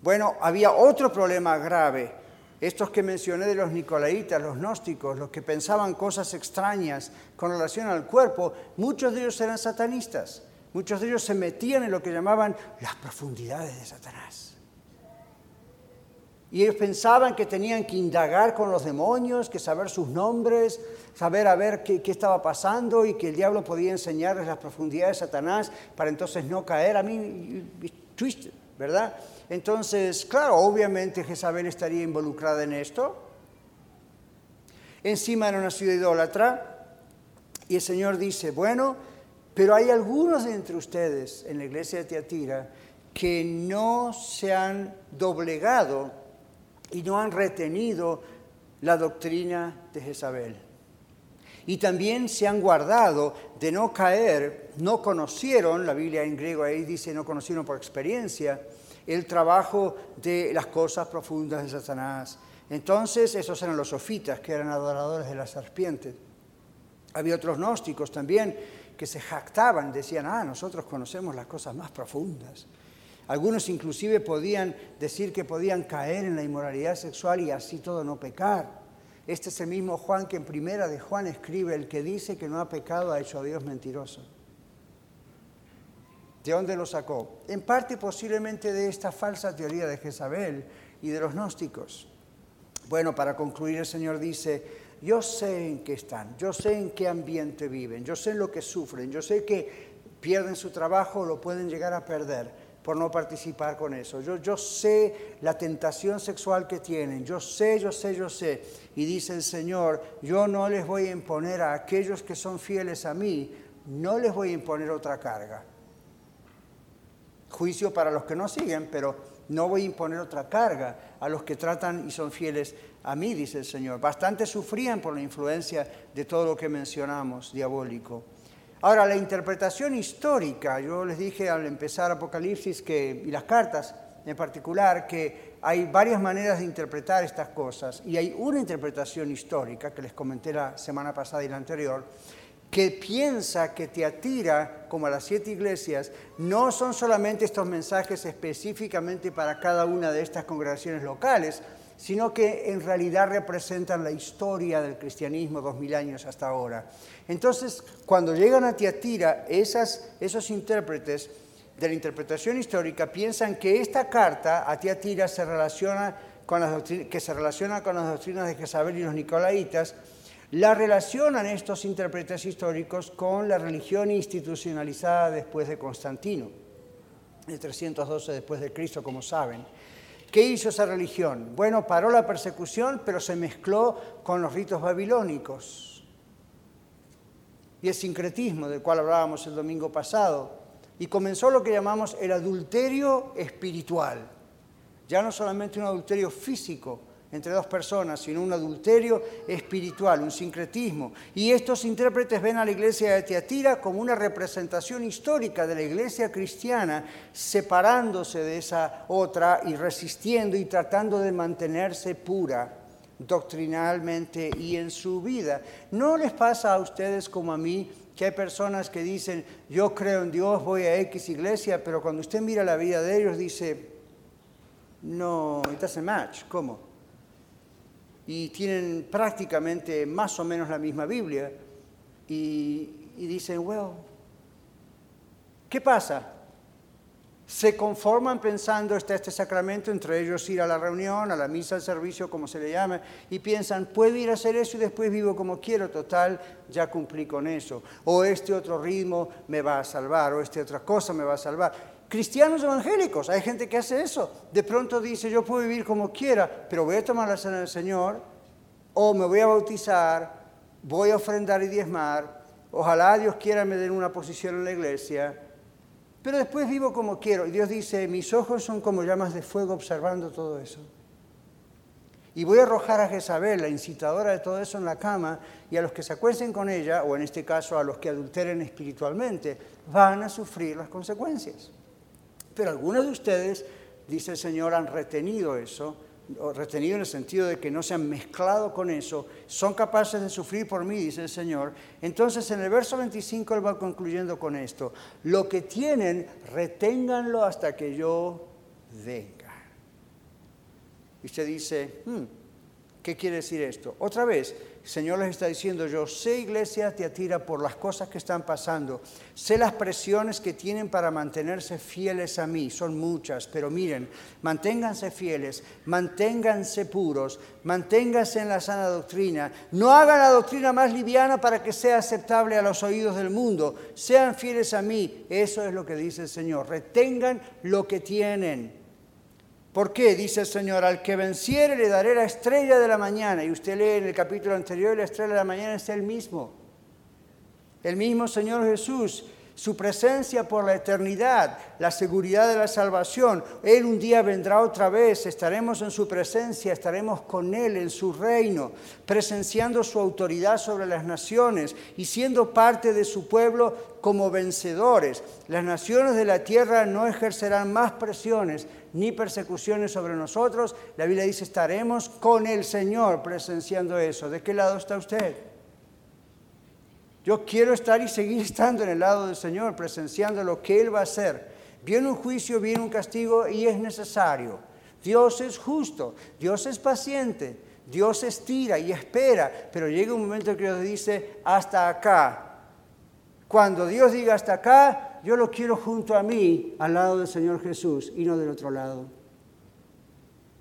Speaker 1: Bueno, había otro problema grave estos que mencioné de los nicolaitas, los gnósticos, los que pensaban cosas extrañas con relación al cuerpo, muchos de ellos eran satanistas. Muchos de ellos se metían en lo que llamaban las profundidades de Satanás. Y ellos pensaban que tenían que indagar con los demonios, que saber sus nombres, saber a ver qué, qué, estaba pasando y que el diablo podía enseñarles las profundidades de Satanás para entonces no caer. A mí, twist, ¿verdad? Entonces, claro, obviamente Jezabel estaría involucrada en esto. Encima era una ciudad idólatra. Y el Señor dice, bueno, pero hay algunos de entre ustedes en la iglesia de Teatira que no se han doblegado y no han retenido la doctrina de Jezabel. Y también se han guardado de no caer, no conocieron, la Biblia en griego ahí dice no conocieron por experiencia, el trabajo de las cosas profundas de Satanás. Entonces, esos eran los sofitas, que eran adoradores de la serpiente. Había otros gnósticos también que se jactaban, decían, ah, nosotros conocemos las cosas más profundas. Algunos inclusive podían decir que podían caer en la inmoralidad sexual y así todo no pecar. Este es el mismo Juan que en primera de Juan escribe, el que dice que no ha pecado ha hecho a Dios mentiroso. ¿De dónde lo sacó? En parte posiblemente de esta falsa teoría de Jezabel y de los gnósticos. Bueno, para concluir el Señor dice, yo sé en qué están, yo sé en qué ambiente viven, yo sé lo que sufren, yo sé que pierden su trabajo o lo pueden llegar a perder por no participar con eso. Yo, yo sé la tentación sexual que tienen, yo sé, yo sé, yo sé. Y dice el Señor, yo no les voy a imponer a aquellos que son fieles a mí, no les voy a imponer otra carga juicio para los que no siguen, pero no voy a imponer otra carga a los que tratan y son fieles a mí, dice el Señor. Bastante sufrían por la influencia de todo lo que mencionamos, diabólico. Ahora, la interpretación histórica, yo les dije al empezar Apocalipsis que, y las cartas en particular, que hay varias maneras de interpretar estas cosas y hay una interpretación histórica que les comenté la semana pasada y la anterior, que piensa que te atira, como a las siete iglesias, no son solamente estos mensajes específicamente para cada una de estas congregaciones locales, sino que en realidad representan la historia del cristianismo dos mil años hasta ahora. Entonces, cuando llegan a Tiatira, esas, esos intérpretes de la interpretación histórica piensan que esta carta a Tiatira se relaciona con las que se relaciona con las doctrinas de Jezabel y los Nicolaitas, la relacionan estos intérpretes históricos con la religión institucionalizada después de Constantino, el 312 después de Cristo, como saben. ¿Qué hizo esa religión? Bueno, paró la persecución, pero se mezcló con los ritos babilónicos y el sincretismo del cual hablábamos el domingo pasado, y comenzó lo que llamamos el adulterio espiritual. Ya no solamente un adulterio físico entre dos personas, sino un adulterio espiritual, un sincretismo. Y estos intérpretes ven a la iglesia de Tiatira como una representación histórica de la iglesia cristiana, separándose de esa otra y resistiendo y tratando de mantenerse pura doctrinalmente y en su vida. ¿No les pasa a ustedes como a mí que hay personas que dicen, yo creo en Dios, voy a X iglesia, pero cuando usted mira la vida de ellos dice, no, it doesn't match, ¿cómo? Y tienen prácticamente más o menos la misma Biblia y, dicen, well, ¿qué pasa? se conforman pensando está este sacramento, entre ellos ir a la reunión, a la misa, al servicio, como se le llame, y piensan, puedo ir a hacer eso y después vivo como quiero, total, ya cumplí con eso. O este otro ritmo me va a salvar, o esta otra cosa me va a salvar. Cristianos evangélicos, hay gente que hace eso. De pronto dice, yo puedo vivir como quiera, pero voy a tomar la cena del Señor, o me voy a bautizar, voy a ofrendar y diezmar, ojalá Dios quiera me den una posición en la iglesia pero después vivo como quiero. Y Dios dice, mis ojos son como llamas de fuego observando todo eso. Y voy a arrojar a Jezabel, la incitadora de todo eso, en la cama, y a los que se acuesten con ella, o en este caso a los que adulteren espiritualmente, van a sufrir las consecuencias. Pero algunos de ustedes, dice el Señor, han retenido eso retenido en el sentido de que no se han mezclado con eso, son capaces de sufrir por mí, dice el Señor. Entonces en el verso 25 él va concluyendo con esto, lo que tienen, reténganlo hasta que yo venga. Y usted dice, hmm, ¿qué quiere decir esto? Otra vez, el Señor les está diciendo, yo sé iglesia te atira por las cosas que están pasando, sé las presiones que tienen para mantenerse fieles a mí, son muchas, pero miren, manténganse fieles, manténganse puros, manténganse en la sana doctrina, no hagan la doctrina más liviana para que sea aceptable a los oídos del mundo, sean fieles a mí, eso es lo que dice el Señor, retengan lo que tienen. ¿Por qué? Dice el Señor, al que venciere le daré la estrella de la mañana. Y usted lee en el capítulo anterior, la estrella de la mañana es el mismo. El mismo Señor Jesús su presencia por la eternidad, la seguridad de la salvación. Él un día vendrá otra vez, estaremos en su presencia, estaremos con Él en su reino, presenciando su autoridad sobre las naciones y siendo parte de su pueblo como vencedores. Las naciones de la tierra no ejercerán más presiones ni persecuciones sobre nosotros. La Biblia dice, estaremos con el Señor presenciando eso. ¿De qué lado está usted? Yo quiero estar y seguir estando en el lado del Señor, presenciando lo que Él va a hacer. Viene un juicio, viene un castigo y es necesario. Dios es justo, Dios es paciente, Dios estira y espera, pero llega un momento que Dios dice, hasta acá. Cuando Dios diga hasta acá, yo lo quiero junto a mí, al lado del Señor Jesús y no del otro lado.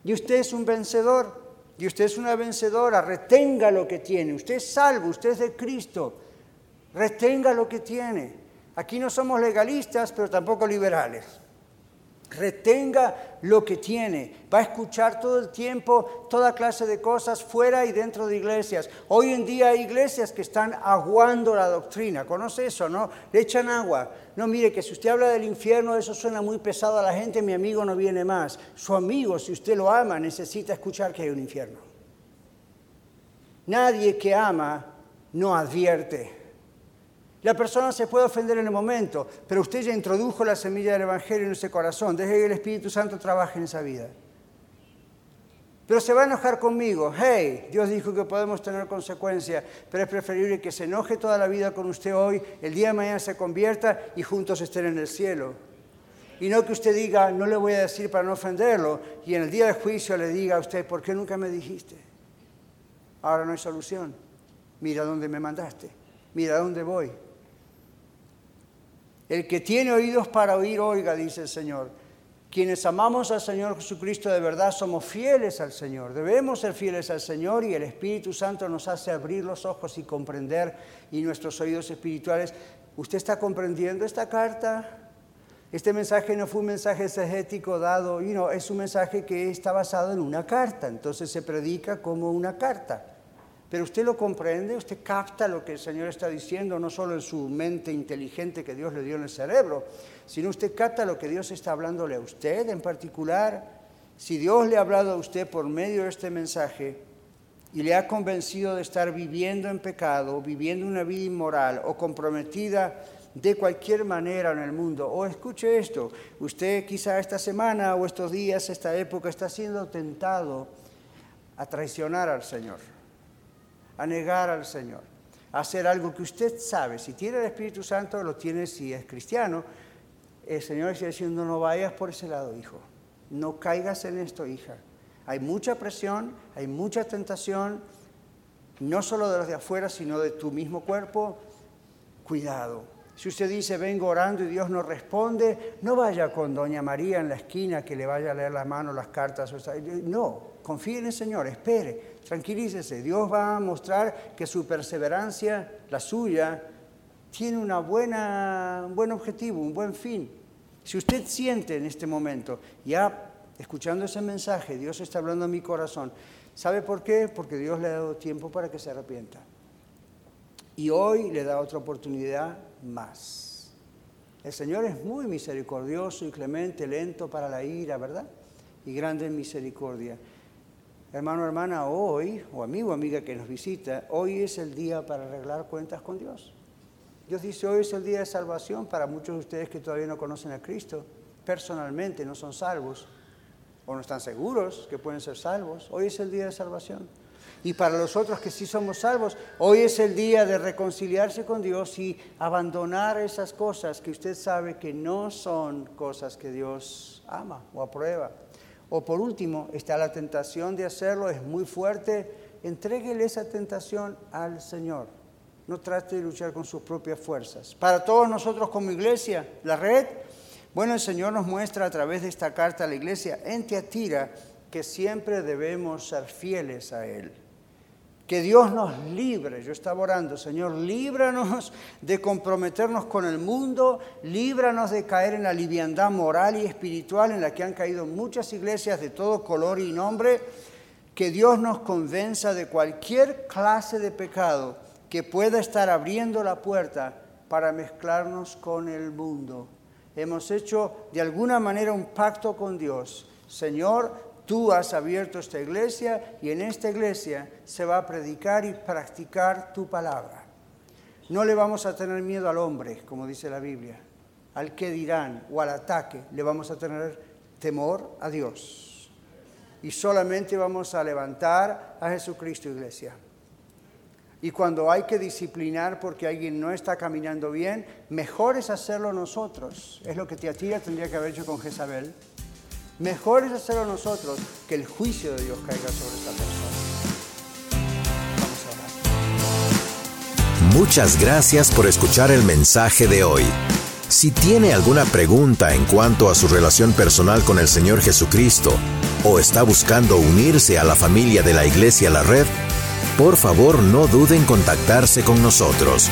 Speaker 1: Y usted es un vencedor, y usted es una vencedora, retenga lo que tiene, usted es salvo, usted es de Cristo retenga lo que tiene. Aquí no somos legalistas, pero tampoco liberales. Retenga lo que tiene. Va a escuchar todo el tiempo toda clase de cosas fuera y dentro de iglesias. Hoy en día hay iglesias que están aguando la doctrina. ¿Conoce eso, no? Le echan agua. No, mire, que si usted habla del infierno, eso suena muy pesado a la gente, mi amigo no viene más. Su amigo, si usted lo ama, necesita escuchar que hay un infierno. Nadie que ama no advierte. La persona se puede ofender en el momento, pero usted ya introdujo la semilla del Evangelio en ese corazón. Deje que el Espíritu Santo trabaje en esa vida. Pero se va a enojar conmigo. Hey, Dios dijo que podemos tener consecuencias, pero es preferible que se enoje toda la vida con usted hoy, el día de mañana se convierta y juntos estén en el cielo. Y no que usted diga, no le voy a decir para no ofenderlo, y en el día de juicio le diga a usted, ¿por qué nunca me dijiste? Ahora no hay solución. Mira dónde me mandaste. Mira dónde voy. El que tiene oídos para oír, oiga, dice el Señor. Quienes amamos al Señor Jesucristo de verdad somos fieles al Señor. Debemos ser fieles al Señor y el Espíritu Santo nos hace abrir los ojos y comprender y nuestros oídos espirituales. ¿Usted está comprendiendo esta carta? Este mensaje no fue un mensaje exegético dado, y no, es un mensaje que está basado en una carta, entonces se predica como una carta. Pero usted lo comprende, usted capta lo que el Señor está diciendo, no solo en su mente inteligente que Dios le dio en el cerebro, sino usted capta lo que Dios está hablándole a usted en particular. Si Dios le ha hablado a usted por medio de este mensaje y le ha convencido de estar viviendo en pecado, viviendo una vida inmoral o comprometida de cualquier manera en el mundo, o escuche esto, usted quizá esta semana o estos días, esta época, está siendo tentado a traicionar al Señor, a negar al Señor, a hacer algo que usted sabe, si tiene el Espíritu Santo, lo tiene si es cristiano, el Señor está diciendo, no vayas por ese lado, hijo, no caigas en esto, hija. Hay mucha presión, hay mucha tentación, no solo de los de afuera, sino de tu mismo cuerpo. Cuidado. Si usted dice, vengo orando y Dios no responde, no vaya con Doña María en la esquina que le vaya a leer las manos, las cartas. No, confíe en el Señor, espere, tranquilícese. Dios va a mostrar que su perseverancia, la suya, tiene una buena, un buen objetivo, un buen fin. Si usted siente en este momento, ya escuchando ese mensaje, Dios está hablando a mi corazón, ¿sabe por qué? Porque Dios le ha dado tiempo para que se arrepienta. Y hoy le da otra oportunidad más. El Señor es muy misericordioso y clemente, lento para la ira, ¿verdad? Y grande en misericordia. Hermano, hermana, hoy, o amigo, amiga que nos visita, hoy es el día para arreglar cuentas con Dios. Dios dice, hoy es el día de salvación para muchos de ustedes que todavía no conocen a Cristo, personalmente no son salvos o no están seguros que pueden ser salvos. Hoy es el día de salvación. Y para los otros que sí somos salvos, hoy es el día de reconciliarse con Dios y abandonar esas cosas que usted sabe que no son cosas que Dios ama o aprueba. O por último, está la tentación de hacerlo, es muy fuerte. Entréguele esa tentación al Señor. No trate de luchar con sus propias fuerzas. Para todos nosotros como iglesia, la red, bueno, el Señor nos muestra a través de esta carta a la iglesia en Teatira que siempre debemos ser fieles a Él. Que Dios nos libre. Yo estaba orando, Señor, líbranos de comprometernos con el mundo, líbranos de caer en la liviandad moral y espiritual en la que han caído muchas iglesias de todo color y nombre. Que Dios nos convenza de cualquier clase de pecado que pueda estar abriendo la puerta para mezclarnos con el mundo. Hemos hecho de alguna manera un pacto con Dios. Señor, Tú has abierto esta iglesia y en esta iglesia se va a predicar y practicar tu palabra. No le vamos a tener miedo al hombre, como dice la Biblia, al que dirán o al ataque. Le vamos a tener temor a Dios. Y solamente vamos a levantar a Jesucristo, iglesia. Y cuando hay que disciplinar porque alguien no está caminando bien, mejor es hacerlo nosotros. Es lo que Teatira tendría que haber hecho con Jezabel. Mejor es hacerlo nosotros que el juicio de Dios caiga sobre esta persona. Vamos
Speaker 2: a. Muchas gracias por escuchar el mensaje de hoy. Si tiene alguna pregunta en cuanto a su relación personal con el Señor Jesucristo o está buscando unirse a la familia de la Iglesia La Red, por favor no duden en contactarse con nosotros.